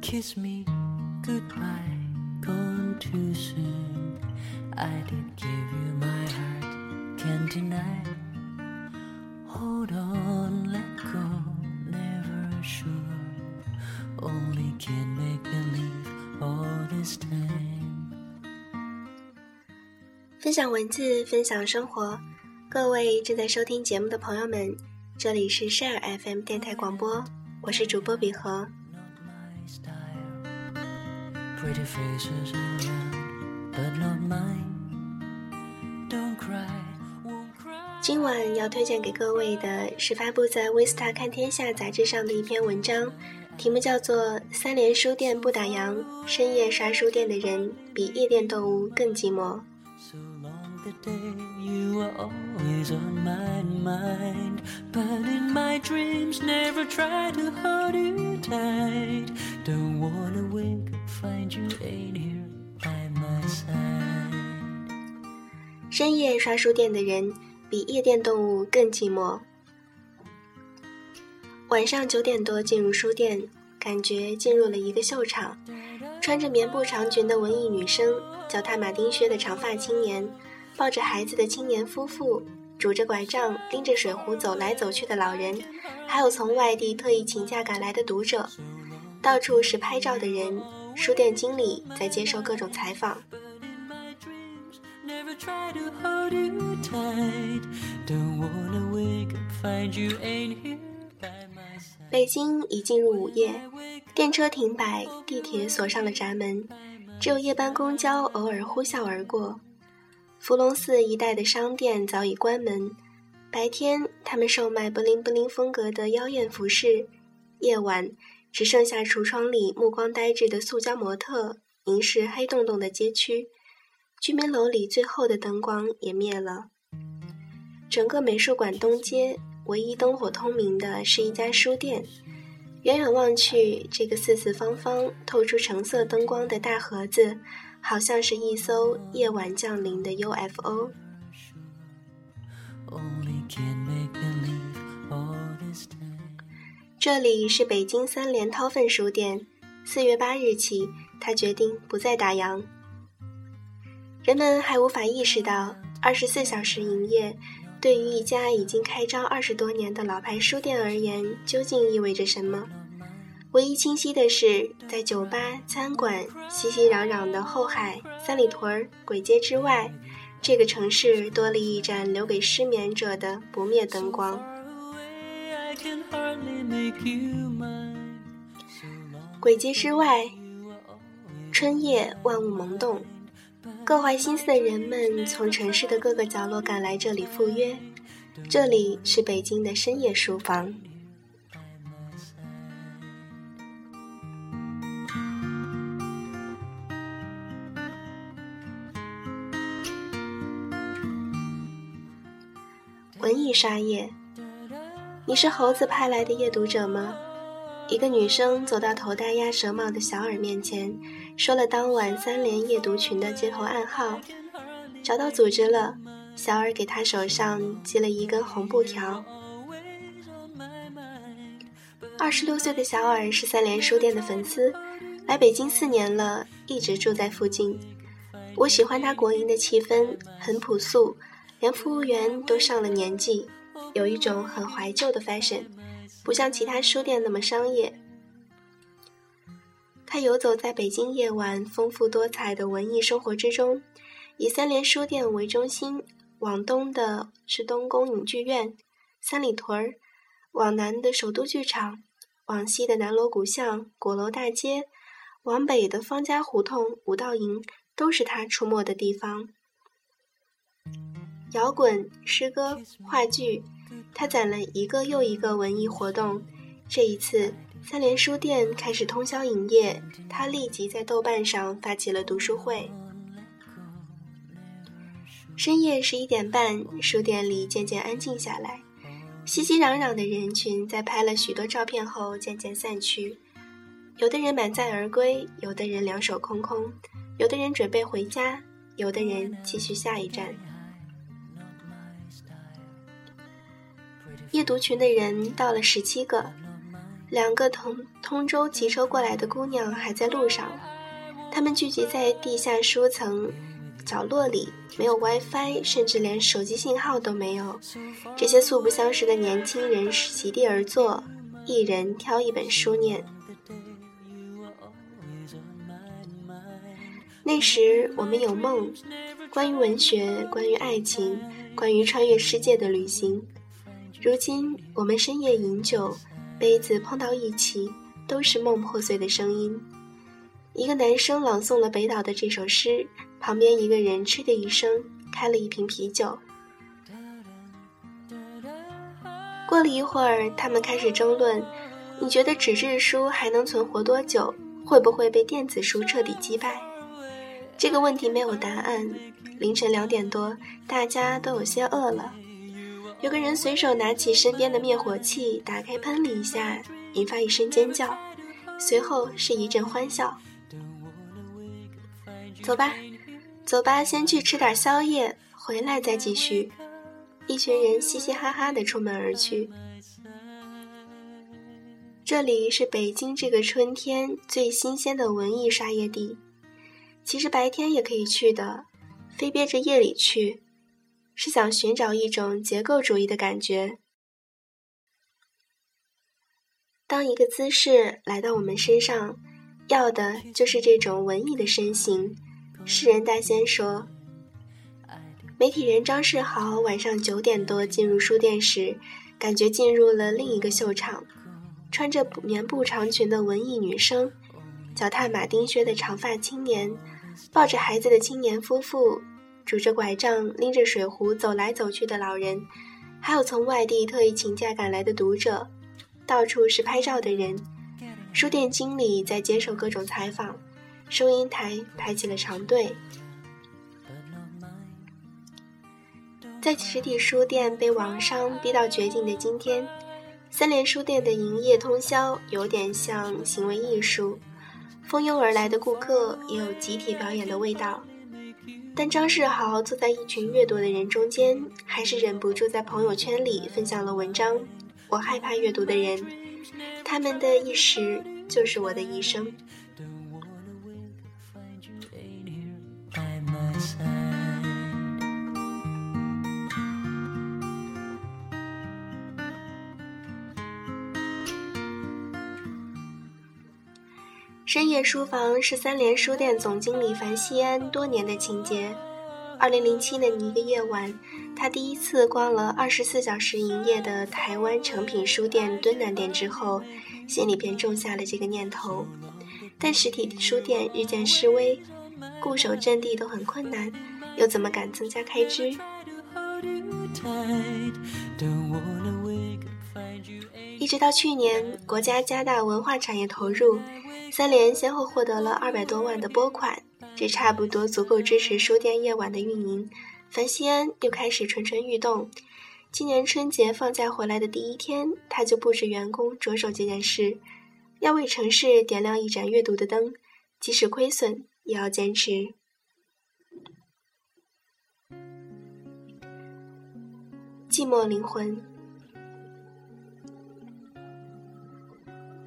kiss me goodbye, gone too soon. I did give you my heart, can't deny. Hold on, let go, never sure. Only can make believe all this time. 分享文字，分享生活。各位正在收听节目的朋友们，这里是 Share FM 电台广播，我是主播比和。Pretty faces around, but not mine. Don't cry, cry. 今晚要推荐给各位的是发布在《微 Star 看天下》杂志上的一篇文章，题目叫做《三联书店不打烊，深夜刷书店的人比夜店动物更寂寞》。深夜刷书店的人比夜店动物更寂寞。晚上九点多进入书店感觉进入了一个秀场穿着棉布长裙的文艺女生脚踏马丁靴的长发青年抱着孩子的青年夫妇拄着拐杖拎着水壶走来走去的老人还有从外地特意请假赶来的读者。到处是拍照的人书店经理在接受各种采访。北京已进入午夜，电车停摆，地铁锁上了闸门，只有夜班公交偶尔呼啸而过。福隆寺一带的商店早已关门，白天他们售卖布灵布灵风格的妖艳服饰，夜晚只剩下橱窗里目光呆滞的塑胶模特凝视黑洞洞的街区。居民楼里最后的灯光也灭了，整个美术馆东街唯一灯火通明的是一家书店。远远望去，这个四四方方、透出橙色灯光的大盒子，好像是一艘夜晚降临的 UFO。这里是北京三联韬奋书店。四月八日起，他决定不再打烊。人们还无法意识到，二十四小时营业对于一家已经开张二十多年的老牌书店而言，究竟意味着什么？唯一清晰的是，在酒吧、餐馆熙熙攘攘的后海、三里屯、簋街之外，这个城市多了一盏留给失眠者的不灭灯光。鬼街之外春夜万物萌动，各怀心思的人们从城市的各个角落赶来这里赴约。这里是北京的深夜书房。文艺沙夜，你是猴子派来的夜读者吗？一个女生走到头戴鸭舌帽的小耳面前，说了当晚三联夜读群的接头暗号。找到组织了，小耳给她手上系了一根红布条。二十六岁的小耳是三联书店的粉丝，来北京四年了，一直住在附近。我喜欢它国营的气氛，很朴素，连服务员都上了年纪，有一种很怀旧的 fashion，不像其他书店那么商业。他游走在北京夜晚丰富多彩的文艺生活之中，以三联书店为中心，往东的是东宫影剧院、三里屯儿，往南的首都剧场，往西的南锣鼓巷、鼓楼大街，往北的方家胡同、五道营，都是他出没的地方。摇滚、诗歌、话剧，他攒了一个又一个文艺活动。这一次，三联书店开始通宵营业，他立即在豆瓣上发起了读书会。深夜十一点半，书店里渐渐安静下来。熙熙攘攘的人群在拍了许多照片后渐渐散去，有的人满载而归，有的人两手空空，有的人准备回家，有的人继续下一站。夜读群的人到了十七个，两个从通州骑车过来的姑娘还在路上，她们聚集在地下书层角落里，没有 WiFi，甚至连手机信号都没有。这些素不相识的年轻人席地而坐，一人挑一本书念。那时我们有梦，关于文学，关于爱情，关于穿越世界的旅行。如今我们深夜饮酒。杯子碰到一起，都是梦破碎的声音。一个男生朗诵了北岛的这首诗，旁边一个人嗤的一声，开了一瓶啤酒。过了一会儿，他们开始争论：你觉得纸质书还能存活多久？会不会被电子书彻底击败？这个问题没有答案。凌晨两点多，大家都有些饿了。有个人随手拿起身边的灭火器，打开喷了一下，引发一声尖叫，随后是一阵欢笑。走吧，走吧，先去吃点宵夜，回来再继续。一群人嘻嘻哈哈的出门而去。这里是北京这个春天最新鲜的文艺沙业地，其实白天也可以去的，非憋着夜里去。是想寻找一种结构主义的感觉。当一个姿势来到我们身上，要的就是这种文艺的身形。诗人大仙说，媒体人张世豪晚上九点多进入书店时，感觉进入了另一个秀场。穿着棉布长裙的文艺女生，脚踏马丁靴的长发青年，抱着孩子的青年夫妇。拄着拐杖、拎着水壶走来走去的老人，还有从外地特意请假赶来的读者，到处是拍照的人。书店经理在接受各种采访，收银台排起了长队。在实体书店被网商逼到绝境的今天，三联书店的营业通宵有点像行为艺术，蜂拥而来的顾客也有集体表演的味道。但张世豪坐在一群阅读的人中间，还是忍不住在朋友圈里分享了文章。我害怕阅读的人，他们的一时就是我的一生。深夜书房是三联书店总经理樊西安多年的情结。二零零七年的一个夜晚，他第一次逛了二十四小时营业的台湾诚品书店敦南店之后，心里便种下了这个念头。但实体书店日渐式微，固守阵地都很困难，又怎么敢增加开支？一直到去年，国家加大文化产业投入。三联先后获得了二百多万的拨款，这差不多足够支持书店夜晚的运营。樊西安又开始蠢蠢欲动。今年春节放假回来的第一天，他就布置员工着手这件事，要为城市点亮一盏阅读的灯，即使亏损也要坚持。寂寞灵魂。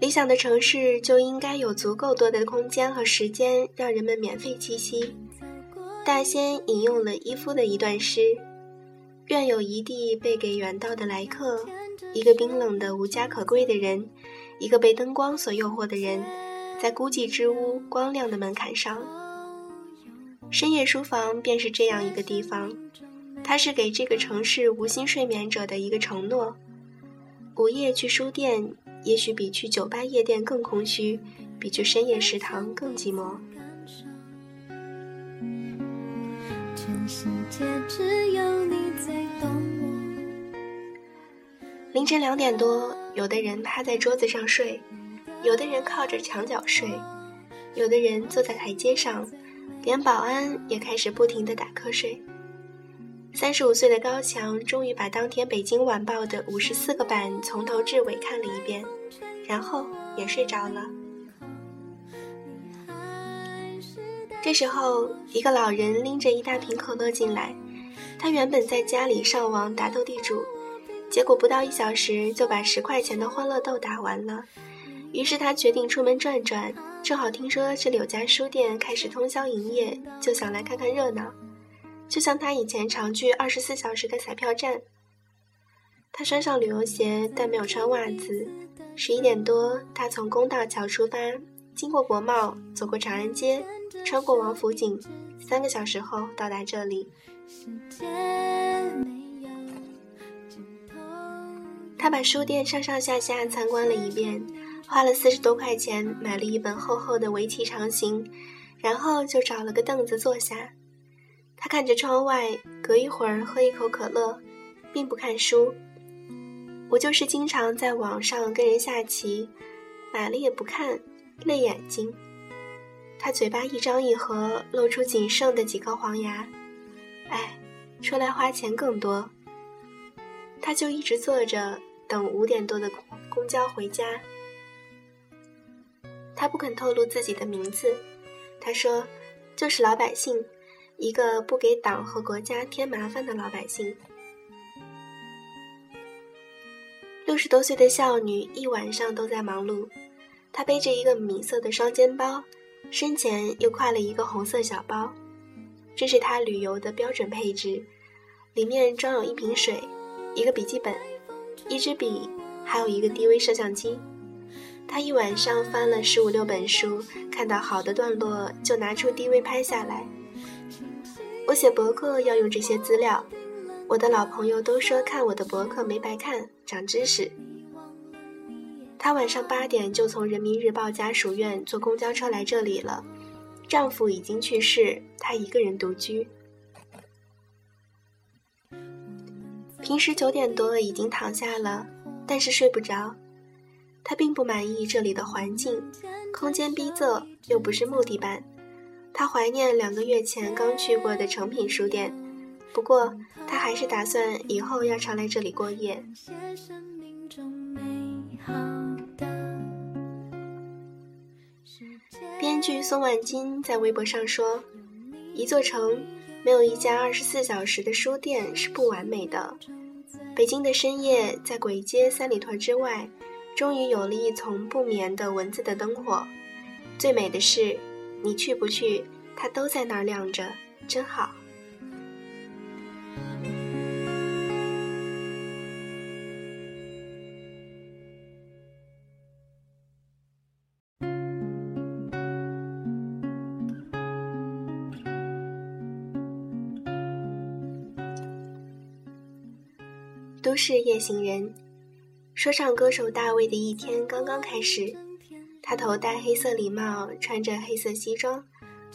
理想的城市就应该有足够多的空间和时间，让人们免费栖息。大仙引用了伊夫的一段诗：“愿有一地被给远道的来客，一个冰冷的无家可归的人，一个被灯光所诱惑的人，在孤寂之屋光亮的门槛上。深夜书房便是这样一个地方，它是给这个城市无心睡眠者的一个承诺。午夜去书店。”也许比去酒吧夜店更空虚，比去深夜食堂更寂寞。凌晨两点多，有的人趴在桌子上睡，有的人靠着墙角睡，有的人坐在台阶上，连保安也开始不停的打瞌睡。三十五岁的高强终于把当天《北京晚报》的五十四个版从头至尾看了一遍，然后也睡着了。这时候，一个老人拎着一大瓶可乐进来。他原本在家里上网打斗地主，结果不到一小时就把十块钱的欢乐豆打完了，于是他决定出门转转，正好听说这里有家书店开始通宵营业，就想来看看热闹。就像他以前常去二十四小时的彩票站。他穿上旅游鞋，但没有穿袜子。十一点多，他从公道桥出发，经过国贸，走过长安街，穿过王府井，三个小时后到达这里。他把书店上上下下参观了一遍，花了四十多块钱买了一本厚厚的围棋长形，然后就找了个凳子坐下。他看着窗外，隔一会儿喝一口可乐，并不看书。我就是经常在网上跟人下棋，买了也不看，累眼睛。他嘴巴一张一合，露出仅剩的几颗黄牙。哎，出来花钱更多。他就一直坐着等五点多的公交回家。他不肯透露自己的名字，他说：“就是老百姓。”一个不给党和国家添麻烦的老百姓。六十多岁的少女一晚上都在忙碌，她背着一个米色的双肩包，身前又挎了一个红色小包，这是她旅游的标准配置，里面装有一瓶水、一个笔记本、一支笔，还有一个 DV 摄像机。她一晚上翻了十五六本书，看到好的段落就拿出 DV 拍下来。我写博客要用这些资料，我的老朋友都说看我的博客没白看，长知识。她晚上八点就从人民日报家属院坐公交车来这里了，丈夫已经去世，她一个人独居。平时九点多已经躺下了，但是睡不着。她并不满意这里的环境，空间逼仄，又不是木地板。他怀念两个月前刚去过的诚品书店，不过他还是打算以后要常来这里过夜。编剧宋万金在微博上说：“一座城没有一家二十四小时的书店是不完美的。北京的深夜，在簋街三里屯之外，终于有了一丛不眠的文字的灯火。最美的是。”你去不去，它都在那儿亮着，真好。都市夜行人，说唱歌手大卫的一天刚刚开始。他头戴黑色礼帽，穿着黑色西装，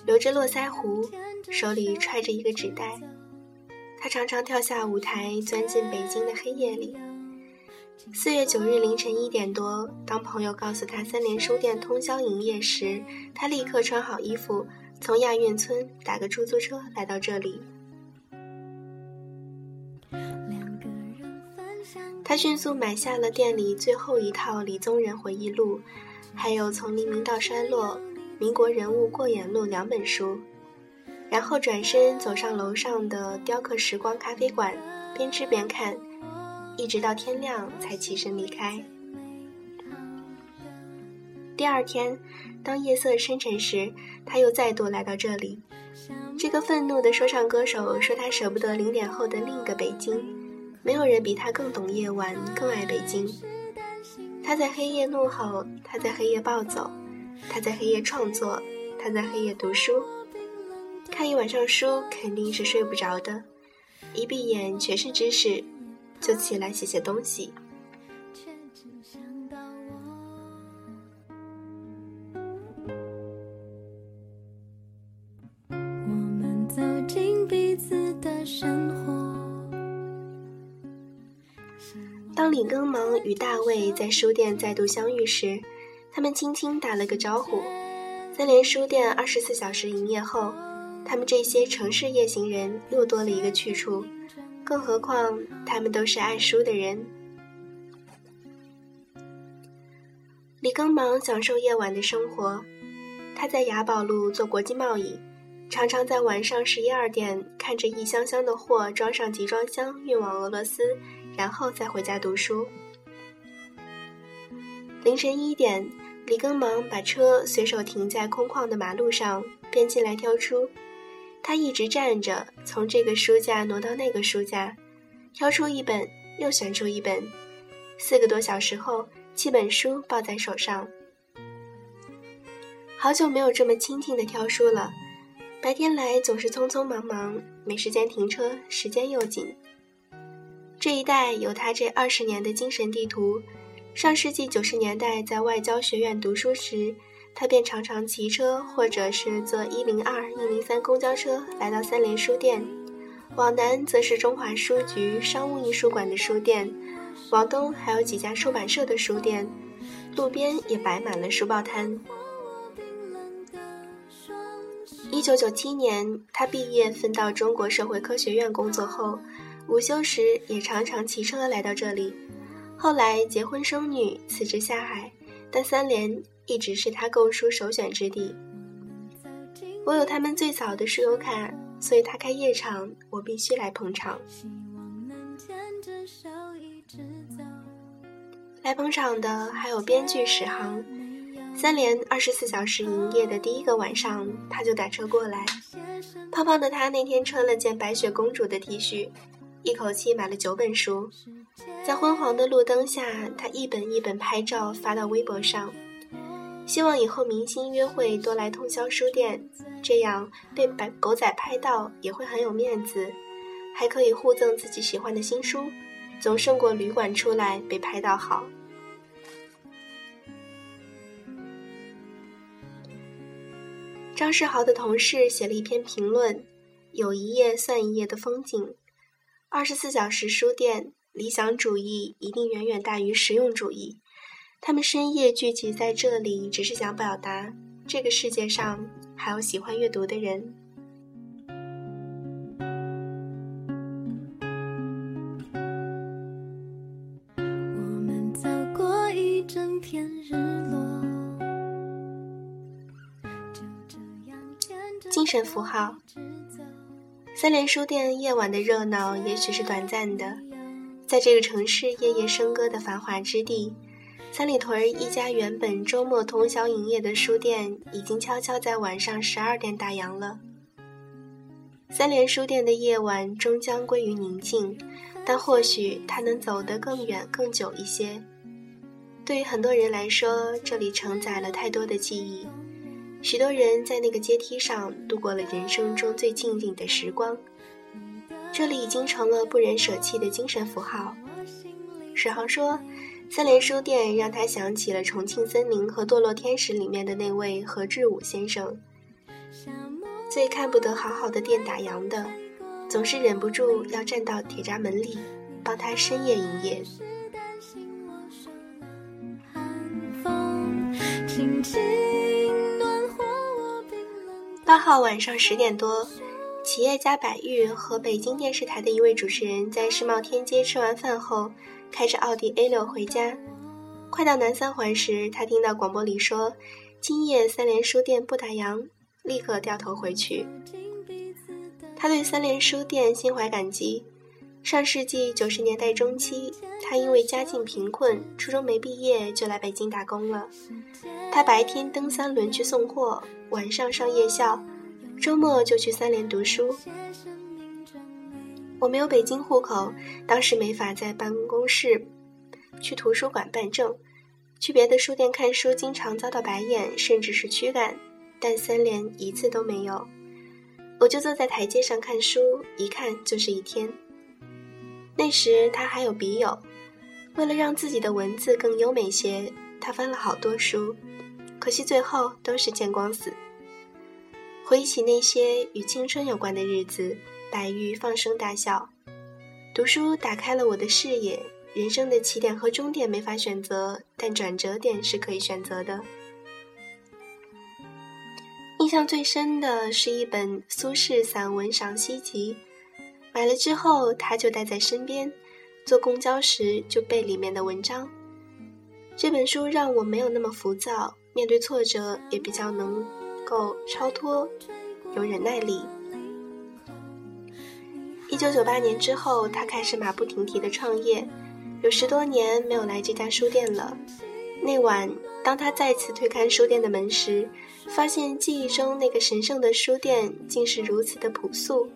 留着络腮胡，手里揣着一个纸袋。他常常跳下舞台，钻进北京的黑夜里。四月九日凌晨一点多，当朋友告诉他三联书店通宵营业时，他立刻穿好衣服，从亚运村打个出租车来到这里。他迅速买下了店里最后一套李宗仁回忆录。还有《从黎明到衰落》《民国人物过眼录》两本书，然后转身走上楼上的雕刻时光咖啡馆，边吃边看，一直到天亮才起身离开。第二天，当夜色深沉时，他又再度来到这里。这个愤怒的说唱歌手说：“他舍不得零点后的另一个北京，没有人比他更懂夜晚，更爱北京。”他在黑夜怒吼，他在黑夜暴走，他在黑夜创作，他在黑夜读书。看一晚上书肯定是睡不着的，一闭眼全是知识，就起来写写东西。当李更忙与大卫在书店再度相遇时，他们轻轻打了个招呼。三联书店二十四小时营业后，他们这些城市夜行人又多了一个去处。更何况，他们都是爱书的人。李更忙享受夜晚的生活，他在雅宝路做国际贸易，常常在晚上十一二点看着一箱箱的货装上集装箱运往俄罗斯。然后再回家读书。凌晨一点，李更忙把车随手停在空旷的马路上，便进来挑书。他一直站着，从这个书架挪到那个书架，挑出一本，又选出一本。四个多小时后，七本书抱在手上。好久没有这么清静的挑书了。白天来总是匆匆忙忙，没时间停车，时间又紧。这一带有他这二十年的精神地图。上世纪九十年代在外交学院读书时，他便常常骑车或者是坐一零二、一零三公交车来到三联书店。往南则是中华书局、商务印书馆的书店，往东还有几家出版社的书店，路边也摆满了书报摊。一九九七年，他毕业分到中国社会科学院工作后，午休时也常常骑车来到这里。后来结婚生女，辞职下海，但三联一直是他购书首选之地。我有他们最早的书友卡，所以他开夜场，我必须来捧场。来捧场的还有编剧史航。三联二十四小时营业的第一个晚上，他就打车过来。胖胖的他那天穿了件白雪公主的 T 恤，一口气买了九本书。在昏黄的路灯下，他一本一本拍照发到微博上，希望以后明星约会多来通宵书店，这样被白狗仔拍到也会很有面子，还可以互赠自己喜欢的新书，总胜过旅馆出来被拍到好。张世豪的同事写了一篇评论：“有一页算一页的风景，二十四小时书店。”理想主义一定远远大于实用主义。他们深夜聚集在这里，只是想表达这个世界上还有喜欢阅读的人。我们走过一整片日落，精神符号。三联书店夜晚的热闹，也许是短暂的。在这个城市夜夜笙歌的繁华之地，三里屯一家原本周末通宵营业的书店，已经悄悄在晚上十二点打烊了。三联书店的夜晚终将归于宁静，但或许它能走得更远、更久一些。对于很多人来说，这里承载了太多的记忆，许多人在那个阶梯上度过了人生中最静静的时光。这里已经成了不忍舍弃的精神符号。史航说，三联书店让他想起了《重庆森林》和《堕落天使》里面的那位何志武先生。最看不得好好的店打烊的，总是忍不住要站到铁闸门里，帮他深夜营业。八号晚上十点多。企业家百玉和北京电视台的一位主持人在世贸天阶吃完饭后，开着奥迪 A 六回家。快到南三环时，他听到广播里说：“今夜三联书店不打烊。”立刻掉头回去。他对三联书店心怀感激。上世纪九十年代中期，他因为家境贫困，初中没毕业就来北京打工了。他白天蹬三轮去送货，晚上上夜校。周末就去三联读书。我没有北京户口，当时没法在办公室去图书馆办证，去别的书店看书经常遭到白眼，甚至是驱赶，但三联一次都没有。我就坐在台阶上看书，一看就是一天。那时他还有笔友，为了让自己的文字更优美些，他翻了好多书，可惜最后都是见光死。回忆起那些与青春有关的日子，白玉放声大笑。读书打开了我的视野，人生的起点和终点没法选择，但转折点是可以选择的。印象最深的是一本苏轼散文赏析集，买了之后他就带在身边，坐公交时就背里面的文章。这本书让我没有那么浮躁，面对挫折也比较能。够超脱，有忍耐力。一九九八年之后，他开始马不停蹄的创业，有十多年没有来这家书店了。那晚，当他再次推开书店的门时，发现记忆中那个神圣的书店竟是如此的朴素。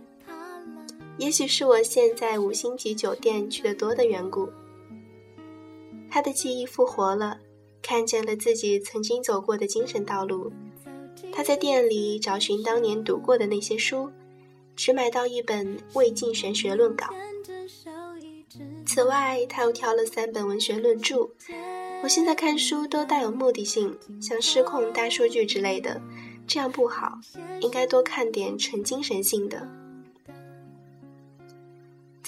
也许是我现在五星级酒店去的多的缘故，他的记忆复活了，看见了自己曾经走过的精神道路。他在店里找寻当年读过的那些书，只买到一本《魏晋玄学论稿》。此外，他又挑了三本文学论著。我现在看书都带有目的性，像失控大数据之类的，这样不好，应该多看点纯精神性的。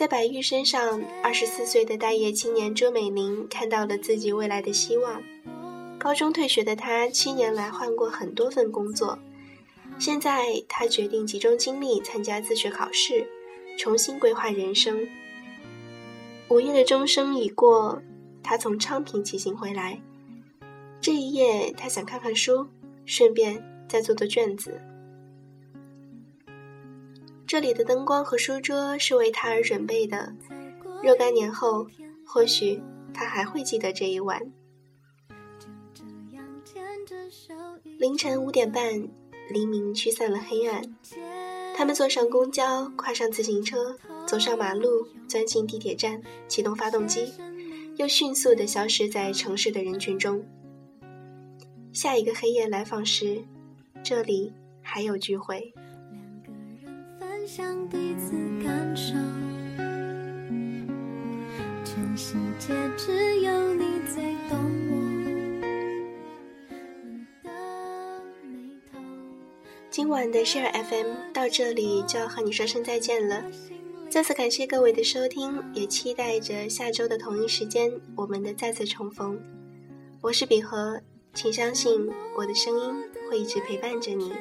在白玉身上，二十四岁的待业青年周美玲看到了自己未来的希望。高中退学的她，七年来换过很多份工作，现在她决定集中精力参加自学考试，重新规划人生。午夜的钟声已过。他从昌平骑行回来，这一夜他想看看书，顺便再做做卷子。这里的灯光和书桌是为他而准备的，若干年后，或许他还会记得这一晚。凌晨五点半，黎明驱散了黑暗，他们坐上公交，跨上自行车，走上马路，钻进地铁站，启动发动机。又迅速地消失在城市的人群中。下一个黑夜来访时，这里还有聚会。享彼此感受。全世界只有你最懂我今晚的 Share FM 到这里就要和你说声再见了。再次感谢各位的收听，也期待着下周的同一时间我们的再次重逢。我是比和，请相信我的声音会一直陪伴着你。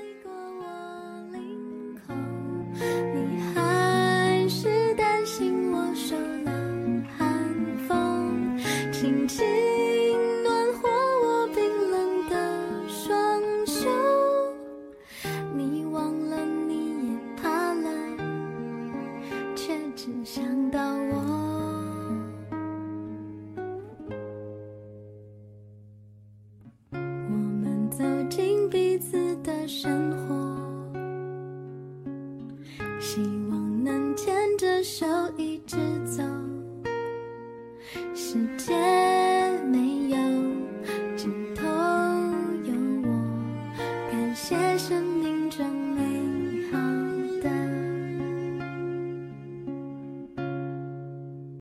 你还是担心我受了寒风请记